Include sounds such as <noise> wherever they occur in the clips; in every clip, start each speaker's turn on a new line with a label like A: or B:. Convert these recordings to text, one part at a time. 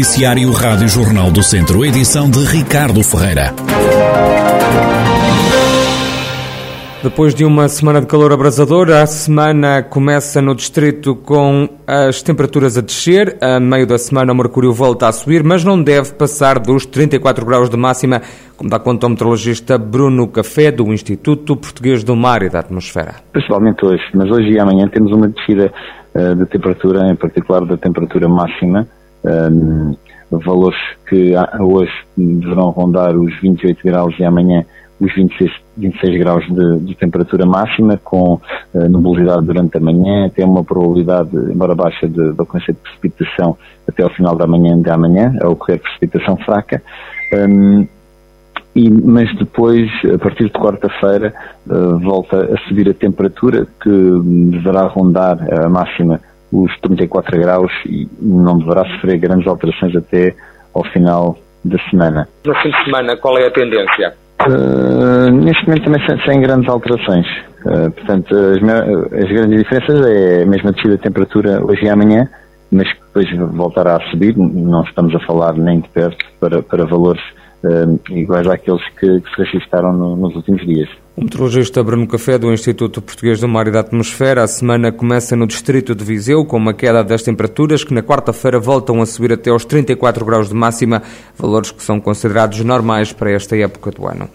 A: Noticiário Rádio Jornal do Centro, edição de Ricardo Ferreira.
B: Depois de uma semana de calor abrasador, a semana começa no distrito com as temperaturas a descer. A meio da semana o mercúrio volta a subir, mas não deve passar dos 34 graus de máxima, como dá conta o meteorologista Bruno Café, do Instituto Português do Mar e da Atmosfera.
C: Principalmente hoje, mas hoje e amanhã temos uma descida uh, de temperatura, em particular da temperatura máxima. Um, valores que hoje deverão rondar os 28 graus e amanhã os 26, 26 graus de, de, temperatura máxima, com uh, nubosidade durante a manhã, tem uma probabilidade, embora baixa, de, de ocorrência de precipitação até ao final da manhã de amanhã, a ocorrer precipitação fraca. Um, e, mas depois, a partir de quarta-feira, uh, volta a subir a temperatura, que deverá rondar a máxima os 34 graus e não deverá sofrer grandes alterações até ao final da semana.
B: No fim de semana, qual é a tendência?
C: Uh, neste momento também sem, sem grandes alterações. Uh, portanto, as, as, grandes diferenças é a mesma descida de temperatura hoje e amanhã, mas que depois voltará a subir. Não estamos a falar nem de perto para, para valores uh, iguais àqueles que, que se registaram no, nos últimos dias.
B: O meteorologista Bruno Café, do Instituto Português do Mar e da Atmosfera, a semana começa no distrito de Viseu, com uma queda das temperaturas que na quarta-feira voltam a subir até aos 34 graus de máxima, valores que são considerados normais para esta época do ano.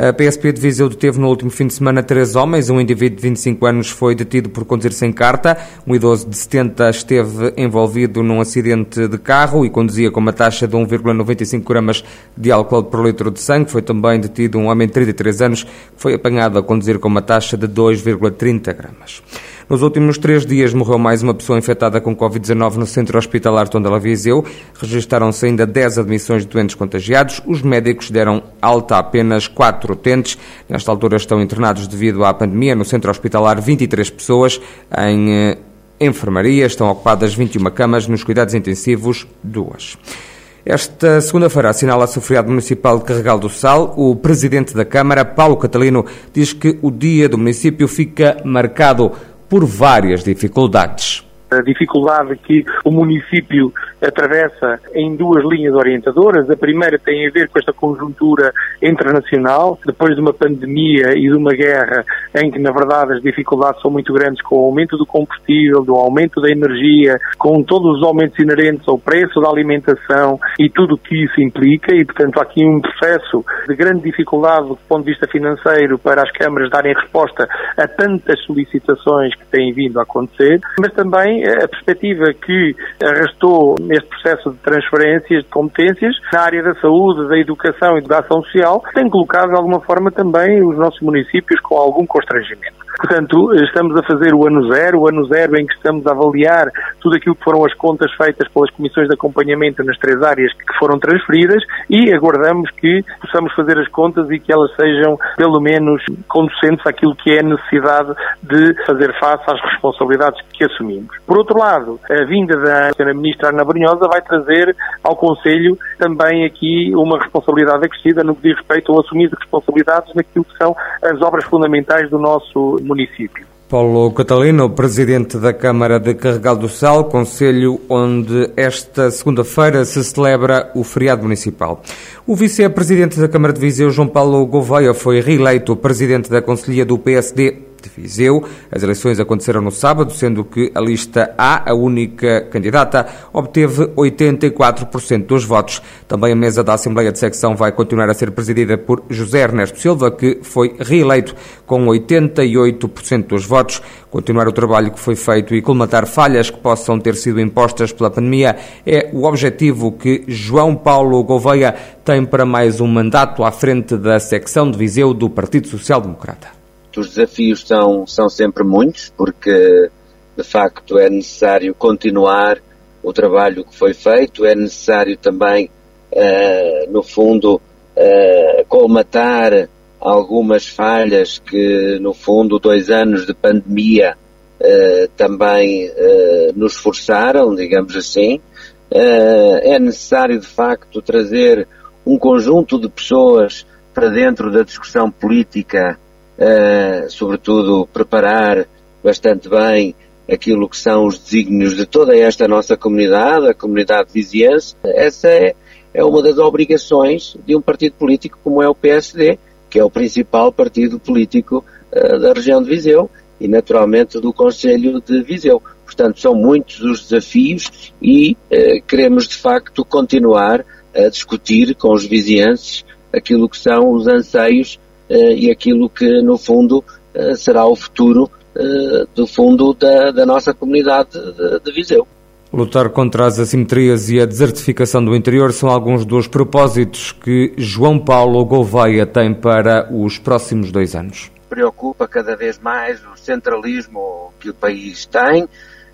B: A PSP de Viseu deteve no último fim de semana três homens. Um indivíduo de 25 anos foi detido por conduzir sem carta. Um idoso de 70 esteve envolvido num acidente de carro e conduzia com uma taxa de 1,95 gramas de álcool por litro de sangue. Foi também detido um homem de 33 anos que foi apanhado a conduzir com uma taxa de 2,30 gramas. Nos últimos três dias morreu mais uma pessoa infectada com Covid-19 no centro hospitalar Tondela Viseu. Registaram-se ainda 10 admissões de doentes contagiados. Os médicos deram alta a apenas 4 utentes. Nesta altura estão internados devido à pandemia. No centro hospitalar, 23 pessoas. Em eh, enfermaria estão ocupadas 21 camas. Nos cuidados intensivos, duas. Esta segunda-feira assinala-se o feriado municipal de Carregal do Sal. O presidente da Câmara, Paulo Catalino, diz que o dia do município fica marcado por várias dificuldades
D: a dificuldade que o município atravessa em duas linhas orientadoras. A primeira tem a ver com esta conjuntura internacional, depois de uma pandemia e de uma guerra em que, na verdade, as dificuldades são muito grandes com o aumento do combustível, do aumento da energia, com todos os aumentos inerentes ao preço da alimentação e tudo o que isso implica. E, portanto, há aqui um processo de grande dificuldade do ponto de vista financeiro para as câmaras darem resposta a tantas solicitações que têm vindo a acontecer, mas também a perspectiva que arrastou neste processo de transferências de competências na área da saúde, da educação e da ação social tem colocado de alguma forma também os nossos municípios com algum constrangimento. Portanto, estamos a fazer o ano zero, o ano zero em que estamos a avaliar tudo aquilo que foram as contas feitas pelas comissões de acompanhamento nas três áreas que foram transferidas e aguardamos que possamos fazer as contas e que elas sejam, pelo menos, conducentes àquilo que é a necessidade de fazer face às responsabilidades que assumimos. Por outro lado, a vinda da Sra. Ministra Ana Brunhosa vai trazer ao Conselho também aqui uma responsabilidade acrescida no que diz respeito ao assumir de responsabilidades naquilo que são as obras fundamentais do nosso município.
B: Paulo Catalino, presidente da Câmara de Carregal do Sal, conselho onde esta segunda-feira se celebra o feriado municipal. O vice-presidente da Câmara de Viseu, João Paulo Gouveia, foi reeleito presidente da Conselhia do PSD de Viseu. As eleições aconteceram no sábado, sendo que a lista A, a única candidata, obteve 84% dos votos. Também a mesa da Assembleia de Secção vai continuar a ser presidida por José Ernesto Silva, que foi reeleito com 88% dos votos. Continuar o trabalho que foi feito e colmatar falhas que possam ter sido impostas pela pandemia é o objetivo que João Paulo Gouveia tem para mais um mandato à frente da secção de Viseu do Partido Social Democrata
E: os desafios são, são sempre muitos, porque de facto é necessário continuar o trabalho que foi feito, é necessário também, uh, no fundo, uh, colmatar algumas falhas que, no fundo, dois anos de pandemia uh, também nos forçaram, digamos assim. é necessário, de facto, trazer um conjunto de pessoas para dentro da discussão política uh, sobretudo preparar bastante bem aquilo que são os desígnios de toda esta nossa comunidade, a comunidade viziense. Essa é, é uma das obrigações de um partido político como é o PSD, que é o principal partido político uh, da região de Viseu e naturalmente do Conselho de Viseu. Portanto, são muitos os desafios e uh, queremos de facto continuar a discutir com os vizienses aquilo que são os anseios e aquilo que no fundo será o futuro eh, do fundo da, da nossa comunidade de, de Viseu.
B: Lutar contra as assimetrias e a desertificação do interior são alguns dos propósitos que João Paulo Gouveia tem para os próximos dois anos.
E: Preocupa cada vez mais o centralismo que o país tem,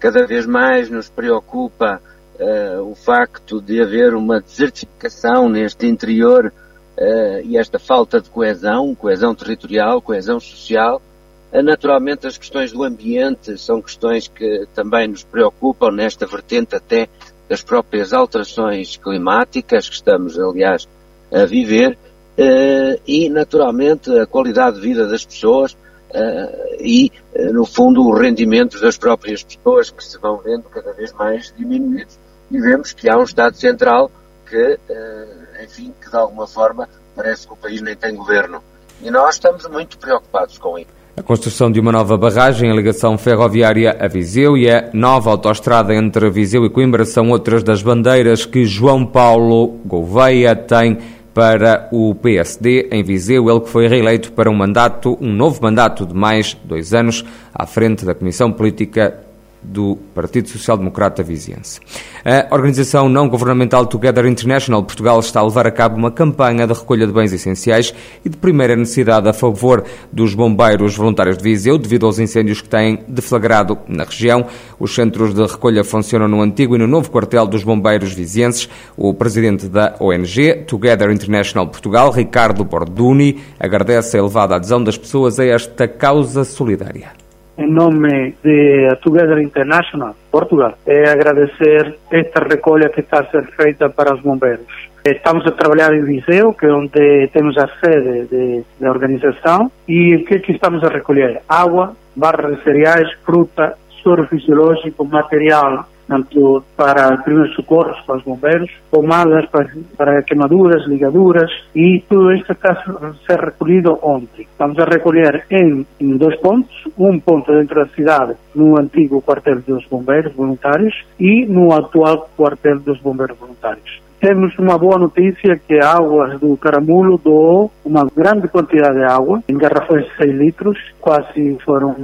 E: cada vez mais nos preocupa uh, o facto de haver uma desertificação neste interior uh, e esta falta de coesão, coesão territorial, coesão social, Naturalmente, as questões do ambiente são questões que também nos preocupam nesta vertente até das próprias alterações climáticas que estamos, aliás, a viver eh, e, naturalmente, a qualidade de vida das pessoas e, no fundo, o rendimento das próprias pessoas que se vão vendo cada vez mais diminuídos. E vemos que há um Estado Central que, enfim, que de alguma forma parece que o país nem tem governo. E nós estamos muito preocupados com isso.
B: A construção de uma nova barragem, a ligação ferroviária a Viseu e a nova autoestrada entre Viseu e Coimbra são outras das bandeiras que João Paulo Gouveia tem para o PSD em Viseu, ele que foi reeleito para um mandato, um novo mandato de mais dois anos à frente da Comissão Política do Partido Social Democrata Viziense. A organização não governamental Together International Portugal está a levar a cabo uma campanha de recolha de bens essenciais e de primeira necessidade a favor dos bombeiros voluntários de Viseu, devido aos incêndios que têm deflagrado na região. Os centros de recolha funcionam no antigo e no novo quartel dos bombeiros vizienses. O presidente da ONG Together International Portugal, Ricardo Borduni, agradece a elevada adesão das pessoas a esta causa solidária
F: em nome de Together International Portugal, é agradecer esta recolha que está a ser feita para os bombeiros. Estamos a trabalhar em Viseu, que é onde temos a sede da organização, e o que é que estamos a recolher? Água, barras de cereais, fruta, soro fisiológico, material tanto para primeiros socorros, para os bombeiros, pomadas para, para queimaduras, ligaduras e tudo isto está a ser recolhido ontem. Estamos a recolher em, em dois pontos, um ponto dentro da cidade, no antigo quartel dos bombeiros voluntários e no atual quartel dos bombeiros voluntários. Temos uma boa notícia que a Águas do Caramulo doou uma grande quantidade de água, em garrafões de 6 litros, quase foram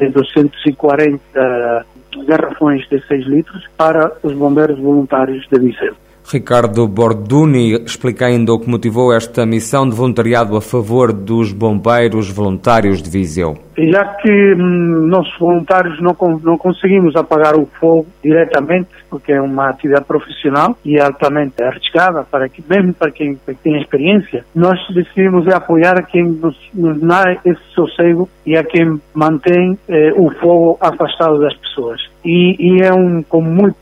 F: 240 garrafões de 6 litros para os bombeiros voluntários de Viseu.
B: Ricardo Borduni explica ainda o que motivou esta missão de voluntariado a favor dos bombeiros voluntários de Viseu.
F: Já que hum, nossos voluntários não, não conseguimos apagar o fogo diretamente, porque é uma atividade profissional e altamente arriscada, para que, mesmo para quem, tem experiência, nós decidimos apoiar a quem nos, nos dá esse sossego e a quem mantém eh, o fogo afastado das pessoas. E, e é um, com muito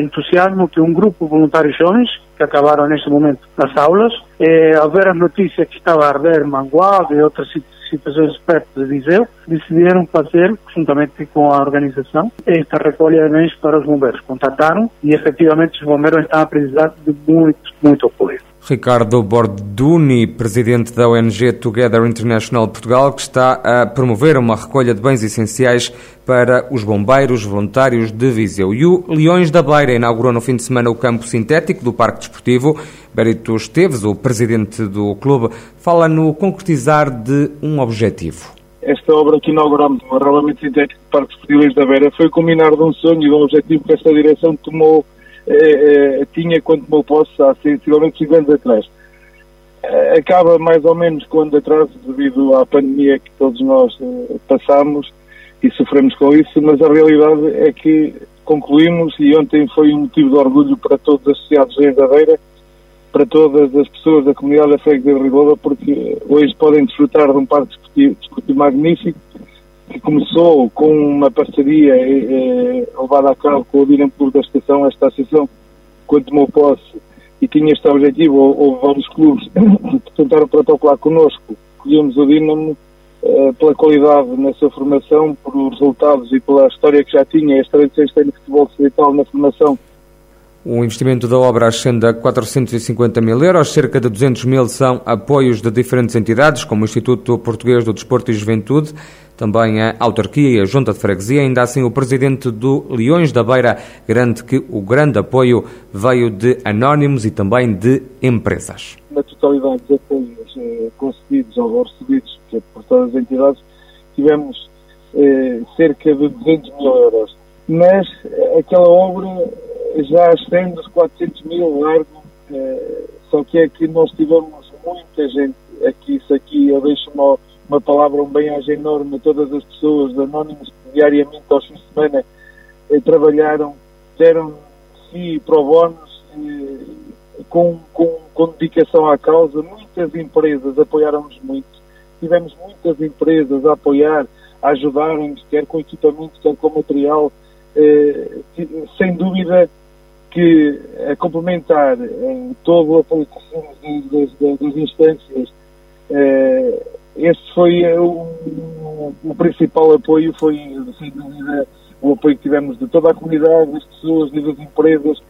F: entusiasmo que um grupo de voluntários jovens, que acabaram neste momento nas aulas, eh, ao ver as notícias que estava a arder Mangualde e outras situações perto de Viseu, decidiram fazer, juntamente com a organização, esta recolha de bens para os bombeiros. Contataram e, efetivamente, os bombeiros estão a precisar de muito, muito apoio.
B: Ricardo Borduni, presidente da ONG Together International Portugal, que está a promover uma recolha de bens essenciais para os bombeiros voluntários de Viseu. E o Leões da Beira inaugurou no fim de semana o campo sintético do Parque Desportivo. Berito Esteves, o presidente do clube, fala no concretizar de um objetivo.
G: Esta obra que inauguramos, o arrolamento sintético do Parque Desportivo da Beira, foi culminar de um sonho e de um objetivo que esta direção tomou eh, eh, tinha quando tomou posse há sensivelmente 5 anos atrás. Eh, acaba mais ou menos com ano atrás devido à pandemia que todos nós passamos e sofremos com isso, mas a realidade é que concluímos e ontem foi um motivo de orgulho para todos os associados de Endadeira, para todas as pessoas da comunidade da Freguesia de Ribola, porque hoje podem desfrutar de um parque desportivo magnífico, que começou com uma parceria eh, eh, levada a cabo com o Dinamo Clube da Estação, esta associação, quando tomou posse e tinha este objetivo, houve vários clubes <coughs> que tentaram protocolar connosco, escolhemos o Dinamo, uh, pela qualidade na sua formação, por resultados e pela história que já tinha, as tradições que tem no futebol distrital na formação.
B: O investimento da obra ascende a 450 mil euros, cerca de 200 mil são apoios de diferentes entidades, como o Instituto Português do Desporto e Juventude, também a autarquia e a junta de freguesia. Ainda assim, o presidente do Leões da Beira garante que o grande apoio veio de anónimos e também de empresas.
G: Na totalidade dos apoios eh, concedidos ou recebidos por todas as entidades, tivemos eh, cerca de 200 mil euros. Mas aquela obra já ascende os 400 mil largo, eh, só que é que nós tivemos muita gente aqui, isso aqui, eu deixo uma, palavra, um bem-aja enorme a todas as pessoas anónimos que diariamente aos fins de semana eh, trabalharam, deram si pro bónus eh, com, com, com dedicação à causa. Muitas empresas apoiaram-nos muito. Tivemos muitas empresas a apoiar, a ajudarem-nos, quer com equipamento, quer com material. Eh, sem dúvida que a complementar em todo o apoio que recebemos das, das, instâncias, eh, esse foi o, o, principal apoio, foi sem dúvida o apoio que tivemos de toda a comunidade, das pessoas das empresas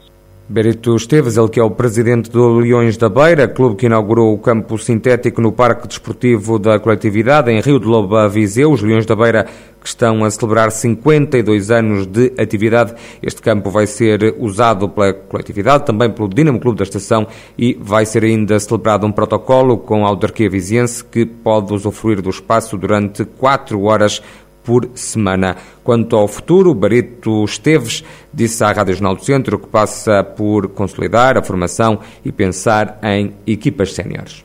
B: Berito Esteves, ele que é o presidente do Leões da Beira, clube que inaugurou o campo sintético no Parque Desportivo da Coletividade, em Rio de Loba, Viseu. Os Leões da Beira que estão a celebrar 52 anos de atividade. Este campo vai ser usado pela coletividade, também pelo Dinamo Clube da Estação e vai ser ainda celebrado um protocolo com a autarquia viziense que pode usufruir do espaço durante quatro horas por semana. Quanto ao futuro, Barito Esteves disse à Rádio Jornal do Centro que passa por consolidar a formação e pensar em equipas séniores.